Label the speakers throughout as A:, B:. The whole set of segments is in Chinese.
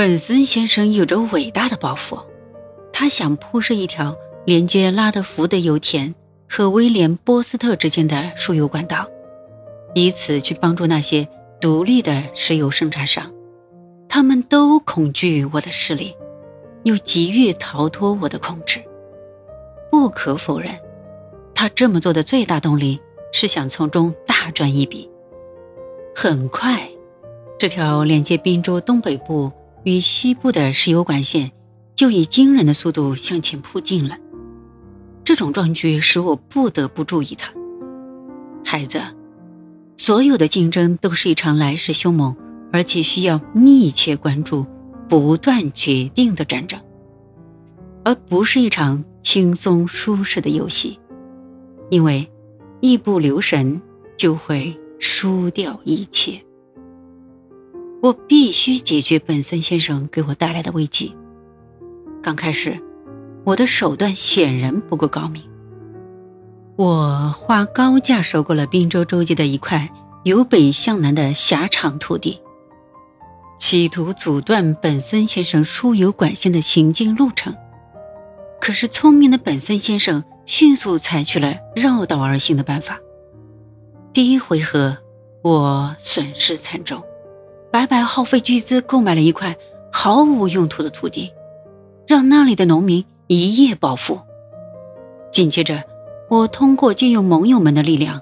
A: 本森先生有着伟大的抱负，他想铺设一条连接拉德福德油田和威廉波斯特之间的输油管道，以此去帮助那些独立的石油生产商。他们都恐惧我的势力，又急于逃脱我的控制。不可否认，他这么做的最大动力是想从中大赚一笔。很快，这条连接滨州东北部。与西部的石油管线就以惊人的速度向前扑进了，这种壮举使我不得不注意它。孩子，所有的竞争都是一场来势凶猛，而且需要密切关注、不断决定的战争，而不是一场轻松舒适的游戏。因为一不留神就会输掉一切。我必须解决本森先生给我带来的危机。刚开始，我的手段显然不够高明。我花高价收购了滨州州际的一块由北向南的狭长土地，企图阻断本森先生输油管线的行进路程。可是，聪明的本森先生迅速采取了绕道而行的办法。第一回合，我损失惨重。白白耗费巨资购买了一块毫无用途的土地，让那里的农民一夜暴富。紧接着，我通过借用盟友们的力量，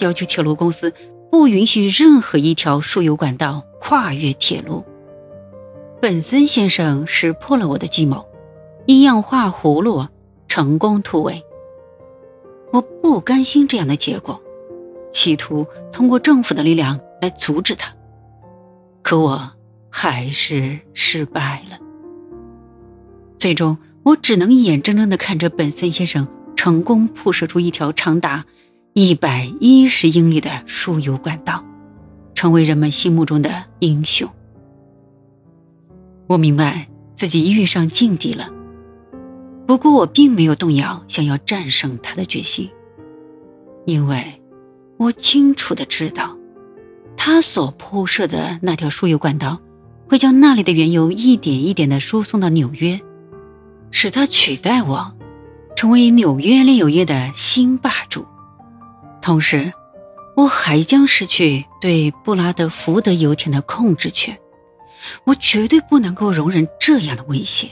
A: 要求铁路公司不允许任何一条输油管道跨越铁路。本森先生识破了我的计谋，一样画葫芦成功突围。我不甘心这样的结果，企图通过政府的力量来阻止他。可我还是失败了。最终，我只能眼睁睁的看着本森先生成功铺设出一条长达一百一十英里的输油管道，成为人们心目中的英雄。我明白自己遇上劲敌了，不过我并没有动摇想要战胜他的决心，因为我清楚的知道。他所铺设的那条输油管道，会将那里的原油一点一点地输送到纽约，使他取代我，成为纽约炼油业的新霸主。同时，我还将失去对布拉德福德油田的控制权。我绝对不能够容忍这样的威胁。